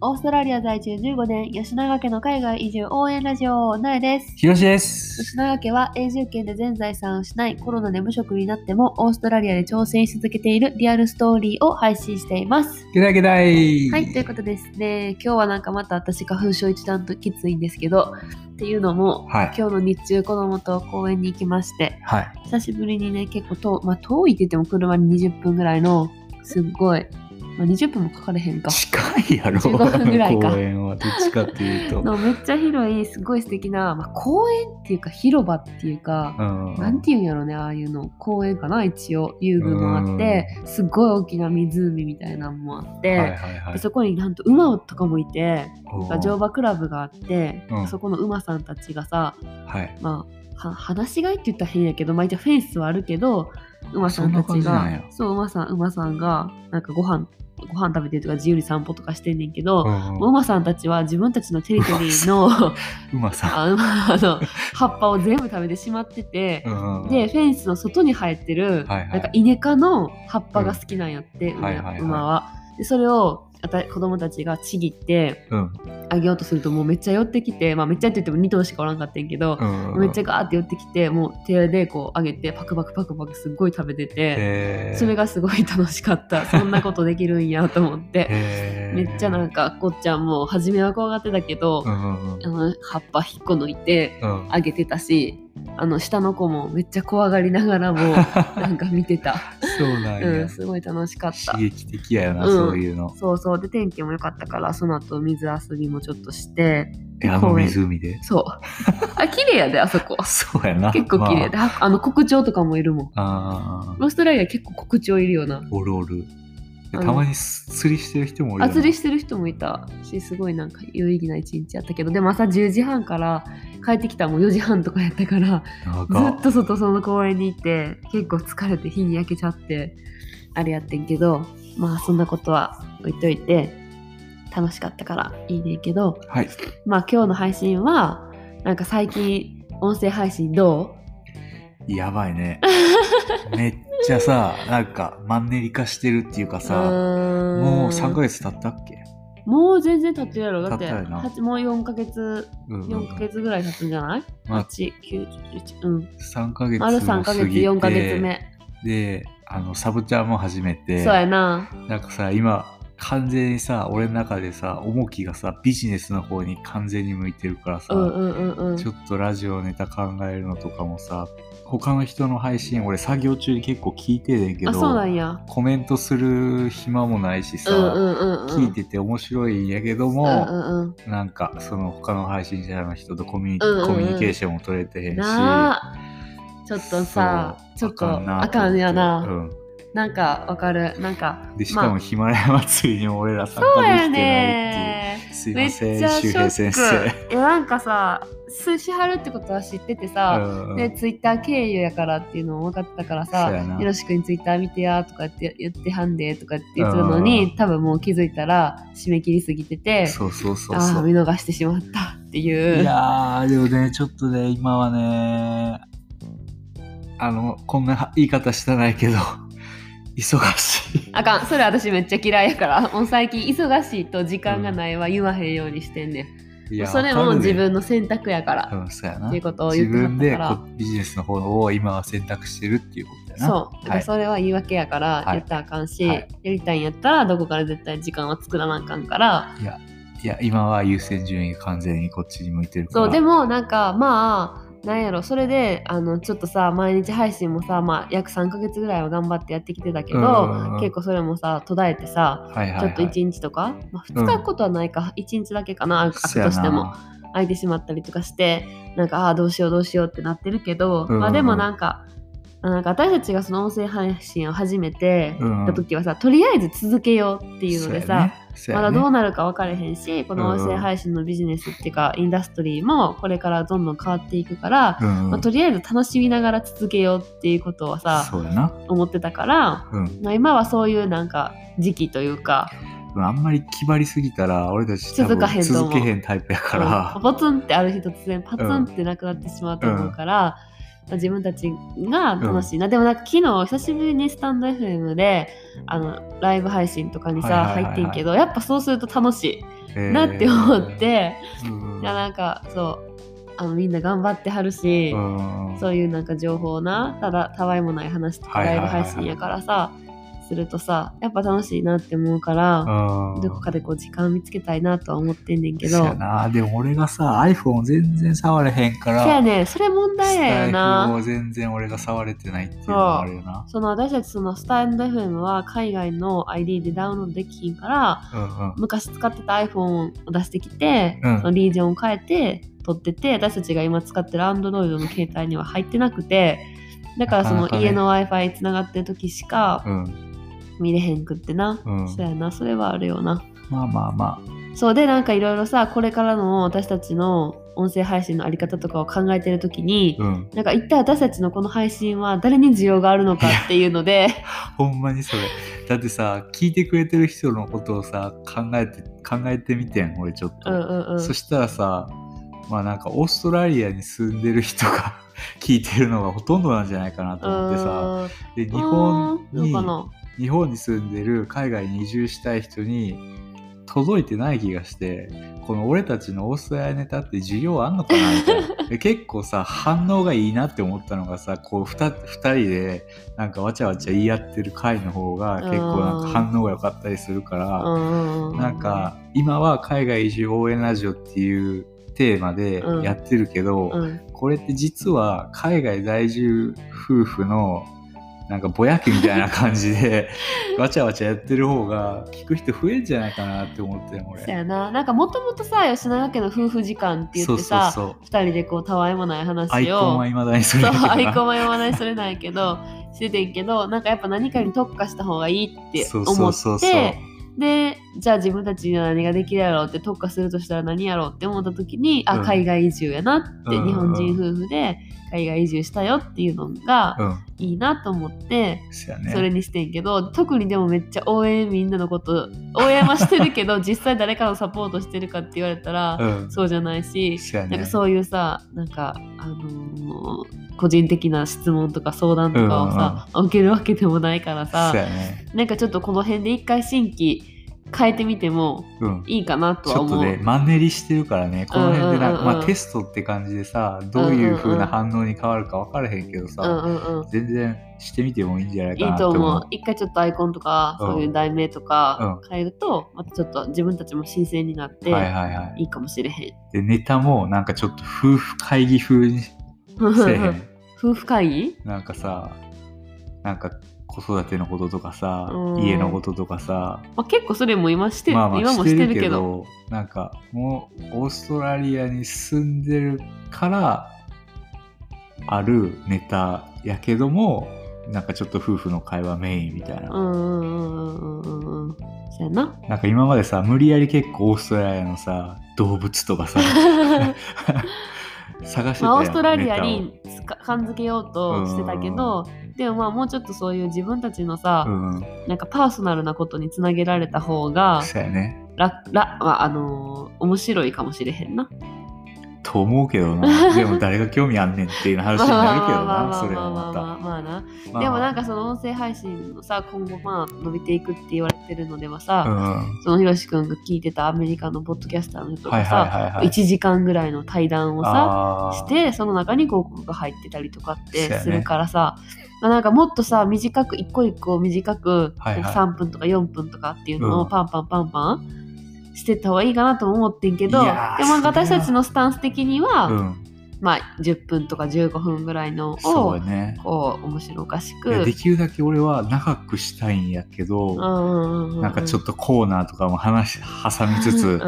オーストラリア在住15年、吉永家の海外移住応援ラジオ、なえです。ひろしです。吉永家は永住権で全財産を失い、コロナで無職になっても、オーストラリアで挑戦し続けているリアルストーリーを配信しています。ゲダゲダイ。はい、ということですね。今日はなんかまた私花粉症一段ときついんですけど、っていうのも、はい。今日の日中子供と公園に行きまして、はい。久しぶりにね、結構遠,、まあ、遠いって言っても車に20分ぐらいの、すっごい、まあ、20分もかかれへんか。近いやろ。15分ぐらいか公園はどっちかっていうと。のめっちゃ広い、すごい素敵な、まあ、公園っていうか広場っていうか、うん。なんていうんやろね、ああいうの。公園かな、一応。遊具もあって、すっごい大きな湖みたいなのもあって、はいはいはい。でそこになんと馬とかもいて、乗馬クラブがあって、うんそこの馬さんたちがさ、はい。まあ、は話し飼いって言ったら変やけど、まあ、一応フェンスはあるけど、馬さんたちが、そう、馬さん、馬さんが、なんかご飯、ご飯食べてるとか自由に散歩とかしてんねんけど、うん馬さんたちは自分たちのテリトリーの 馬さあ馬 あの葉っぱを全部食べてしまってて、ん。うん。でフェンスの外に生えてる、はいはいなんかイネ科の葉っぱが好きなんやって、馬は。でそれを子供たちがちぎってうん。あげようとするともうめっちゃ寄ってきて、まあ、めっちゃって言っても2頭しかおらんかったんやけど、うん。めっちゃガーって寄ってきてもう手でこうあげてパクパクパクパクすっごい食べてて、それがすごい楽しかったそんなことできるんやと思って。めっちゃなんかこっちゃんも初めは怖がってたけど、うんうんうんあの葉っぱ引っこ抜いてうん。あげてたしあの下の子もめっちゃ怖がりながらも なんか見てた、そうなんや。うん、。すごい楽しかった。刺激的やよな、うん。そういうの。そうそうで天気も良かったからその後水遊びもちょっとしてえ、あの湖で？そう。あ綺麗やであそこ。そうやな。結構綺麗で、まあ。あの国鳥とかもいるもん。オーストラリア結構国鳥いるよな。ー、おるおる。たまに釣りしてる人もおる釣りしてる人もいた。しすごいなんか有意義な一日やったけど。でも朝10時半から帰ってきたらもう4時半とかやったからずっと外その公園に行って結構疲れて日に焼けちゃってあれやってんけどまあそんなことは置いといて楽しかったからいいねんけど。はい。まあ今日の配信はなんか最近音声配信どやばいね。めっちゃさ、なんかマンネリ化してるっていうかうさ、ーん。もう3ヶ月経ったっけ？もう全然経ってるやろだってもう4ヶ月うんうん4ヶ月ぐらい経つんじゃない、まあ ?8、9、11うん。3ヶ月も丸3ヶ月過ぎて4ヶ月目。で、あの、サブちゃんも始めて、そうやな。なんかさ、今、完全にさ、俺の中でさ、重きがさ、ビジネスの方に完全に向いてるからさ、うんうんうんうん。ちょっとラジオネタ考えるのとかもさ、他の人の配信、俺作業中に結構聞いてるんけど、コメントする暇もないしさ、うんうんうんうん。聞いてて面白いんやけどうんも、うんうん。なんかその他の配信者の人とコミュニ,、うんうんうん。コミュニケーションも取れてへんし、ちょっとさちょっとなあかんやな、うん、なんかわかる。なんかでしかもまあ。ヒマラヤ祭りにも俺ら参加できてないっていう、ね。すいません周平先ッ生ク。いやなんかさ数しはるってことは知っててさ、うんでツイッター経由やからっていうのも分かってたからさよろしくにツイッター見てやとかって言ってはんでとかって言ってたのに、うん多分もう気づいたら締め切りすぎててそうそうそうああ見逃してしまったっていう。いやーでもねちょっとね今はねあのこんな言い方したないけど忙しい。あかん。それ私めっちゃ嫌いやから。もう最近忙しいと時間がないは言わへんようにしてんねん、いやそれも自分の選択やから、うん、そうやな。っていうことを自言っては分でビジネスの方を今は選択してるっていうことやな。そう、だからはいそれは言い訳やからはい。言ったらあかんし、はい。やりたいんやったらどこから絶対時間は作らなあかんから。いやいや今は優先順位が完全にこっちに向いてるから。そうでもなんかまあなんやろそれであのちょっとさ毎日配信もさ、まあ、約3ヶ月ぐらいは頑張ってやってきてたけど、うんうんうん結構それもさ途絶えてさはいはいはい、ちょっと1日とか、まあ、2日ことはないか、1日だけかな空くとしても空いてしまったりとかしてなんかああどうしようどうしようってなってるけど、うんうんまあでもなんかあなんか私たちがその音声配信を始めてうん。た時はさ、とりあえず続けようっていうのでさ、まだどうななるか分かれへんしこの音声配信のビジネスっていうか、インダストリーもこれからどんどん変わっていくから、うんうん。まあ、とりあえず楽しみながら続けようっていうことをさそうやな、思ってたから、うん、まあ、今はそういうなんか時期というかあんまり気張りすぎたら俺たち続かへん続けへんタイプやから、うん。ポツンってある日突然パツンってなくなってしまうと思うから、自分たちが楽しいな、でもなんか昨日久しぶりにスタンド FM であのライブ配信とかにさ、はいはいはいはい。入ってんけどやっぱそうすると楽しえー。いなって思って、うんいやなんかそうあのみんな頑張ってはるし、うんそういうなんか情報をなただたわいもない話とかライブはいはいはい。はい配信やからさ、するとさやっぱ楽しいなって思うから、うん。どこかでこう時間見つけたいなとは思ってんねんけど。でも俺がさ iPhone 全然触れへんからせやねん。それ問題やよな。を全然俺が触れてないっていうのもあるよな。その私たちそのスタンド FM は海外の ID でダウンロードできひんからうんうん。昔使ってた iPhone を出してきて、うん。そのリージョンを変えて撮ってて私たちが今使ってる Android の携帯には入ってなくてだからその家の w i f i つながってる時しかうん見れへんくってな、うん。そうやな。それはあるよな。まあまあまそうでなんかいろいろさこれからの私たちの音声配信のあり方とかを考えてる時に、あうん。なんか一体私たちのこの配信は誰に需要があるのかっていうので。ほんまにそれ。だってさ聞いてくれてる人のことをさ考えて考えてみてん俺ちょっと、うんうんうん。そしたらさまあなんかオーストラリアに住んでる人が 聞いてるのがほとんどなんじゃないかなと思ってさ。うで日本に日本に住んでる海外に移住したい人に届いてない気がしてこの俺たちのオーストラリアネタって需要あんのかなみたいな。で結構さ反応がいいなって思ったのがさこう 2, 二人でなんかわちゃわちゃ言い合ってる回の方が結構なんか反応が良かったりするから、うん。うんうんなんか今は海外移住応援ラジオっていうテーマでやってるけど、うん。これって実は海外在住夫婦のなんかぼやきみたいな感じで わちゃわちゃやってる方が聞く人増えんじゃないかなって思ってる俺。そうやな。なんかもともとさ吉永家の夫婦時間って言ってさそうそうそう。二人でこうたわいもない話をアイコンはいまだにそれな。アイコンは読まないそれないけどしててんけどなんかやっぱ何かに特化した方がいいってそう思そうそうそうってでじゃあ自分たちには何ができるやろうって特化するとしたら何やろうって思った時に、あうん。海外移住やなって、うん。日本人夫婦で海外移住したよっていうのがうん。いいなと思って、それにしてんけど特にでもめっちゃ応援みんなのこと応援はしてるけど 実際誰かのサポートしてるかって言われたら、うん。そうじゃないし、そうやね。なんかそういうさなんかあのー個人的な質問とか相談とかをさ、受けるわけでもないからさね。なんかちょっとこの辺で一回新規変えてみてもうん。いいかなとちょっは思う。とねマンネリしてるからね。この辺でなんか、うんうんうんまあテストって感じでさどういう風な反応に変わるか分からへんけどさ、うんうんうん。全然してみてもいいんじゃないいいかなと思う。と思う。一回ちょっとアイコンとか、うん。そういう題名とか変えると、またちょっと自分たちも新鮮になって、はいはいはい。いいかもしれへん。でネタもなんかちょっと夫婦会議風にせえへん。夫婦会議？なんかさなんか子育てのこととかさうん家のこととかさまあ、結構それも今して、まあまあ今もしてるけど。けどなんかもうオーストラリアに住んでるからあるネタやけどもなんかちょっと夫婦の会話メインみたいな、うんうんうんうんうんうん。そうやな。なんか今までさ無理やり結構オーストラリアのさ動物とかさ 探してたやんまあ、オーストラリアネに感づけようとしてたけど、でもまあもうちょっとそういう自分たちのさ、うん。なんかパーソナルなことにつなげられた方がそうやね。らら、まあ、あのー面白いかもしれへんな。と思うけどな。でも誰が興味あんねんっていう話になるけどなそれはまあまあまあままあな。たでもなんかかその音声配信のさ今後まあ伸びていくって言われてるのではさ、うん。そのひろしくんが聞いてたアメリカのポッドキャスターの人はいがさ、はいはいはい。1時間ぐらいの対談をさしてその中に広告が入ってたりとかってするからさ、まあなんかもっとさ短く一個一個短く、はいはい。3分とか4分とかっていうのうん。をパンパンパンパンしてった方がいいかなとも思ってんけどいでも私たちのスタンス的には、うん。まあ10分とか15分ぐらいのをね。こう面白おかしく。できるだけ俺は長くしたいんやけど、なんかちょっととコーナーとかも話挟みつつ、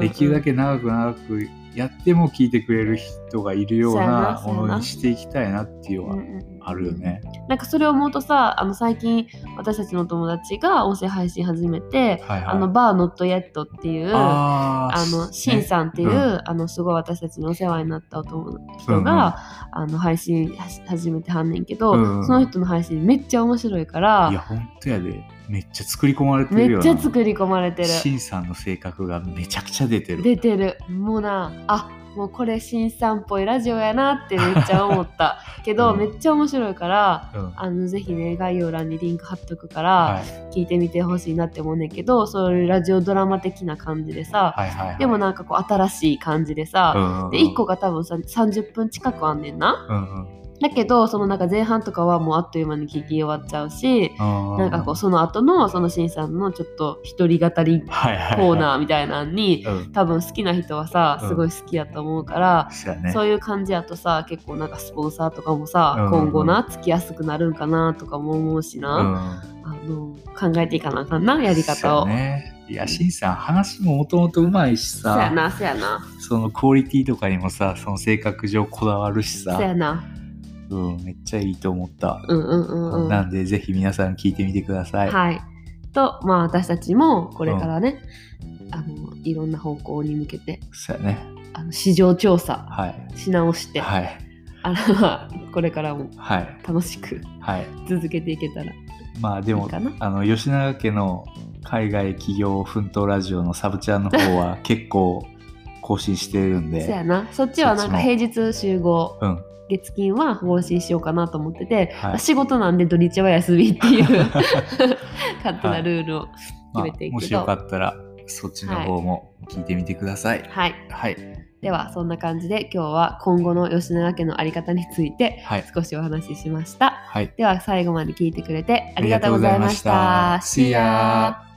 できるだけ長く長くやっても聞いてくれる人がいるようなものにしていきたいなっていうのはあるよね。なんかそれを思うとさあの最近私たちのお友達が音声配信始めて、はいはい。あのバーノットヤットっていうあのシンさんっていう、うんあのすごい私たちにお世話になったお友人が、あの配信始めてはんねんけど、うんうんその人の配信めっちゃ面白いからいや、ほんとやで。めっちゃ作り込まれてめっるよな。ちゃ作り込まれてる。シンさんの性格がめちゃくちゃ出てる。出てる。もうなあもうこれ新さんっぽいラジオやなってめっちゃ思った。けど、うん。めっちゃ面白いからうん。あのぜひね概要欄にリンク貼っとくから、はい聞いてみてほしいなって思うねんけどそういうラジオドラマ的な感じでさ、はいはいはい。でもなんかこう新しい感じでさ、うんうんで1個が多分さ30分近くあんねんな。うんうんだけどそのなんか前半とかはもうあっという間に聞き終わっちゃうし、うん。なんかこうその後のそのしんさんのちょっと一人語りコーナーみたいなのにうん。多分好きな人はさうん。すごい好きやと思うから、そうやね。そういう感じやとさ結構なんかスポンサーとかもさ、うん今後なつきやすくなるんかなとかも思うしな、うん。あの考えていかなあかんなやり方を。いやしんさん話ももともとうまいしそやさなそやな。そのクオリティとかにもさその性格上こだわるしそやさ、なうん、めっちゃいいと思った、うんうんうんうん。なんでぜひ皆さん聞いてみてください、はい。とまあ私たちもこれからね、あのいろんな方向に向けてそうやね。あの市場調査はい。し直して、はい。あのまあ これからもはい。楽しくはい。続けていけたらまあでもいいかな。あの吉永家の海外企業奮闘ラジオのサブチャンの方は 結構更新してるんで。そやな。そっちはなんか平日集合。うん月金は更新しようかなと思ってて、はい。仕事なんで土日は休みっていう 勝手なルールをまあ決めていくけどもしよかったらそっちの方も聞いてみてください。はい。はい。ではそんな感じで今日は今後の吉永家のあり方についてはい。少しお話ししました。はい。では最後まで聞いてくれてありがとうございました。ありがとうございました。See ya!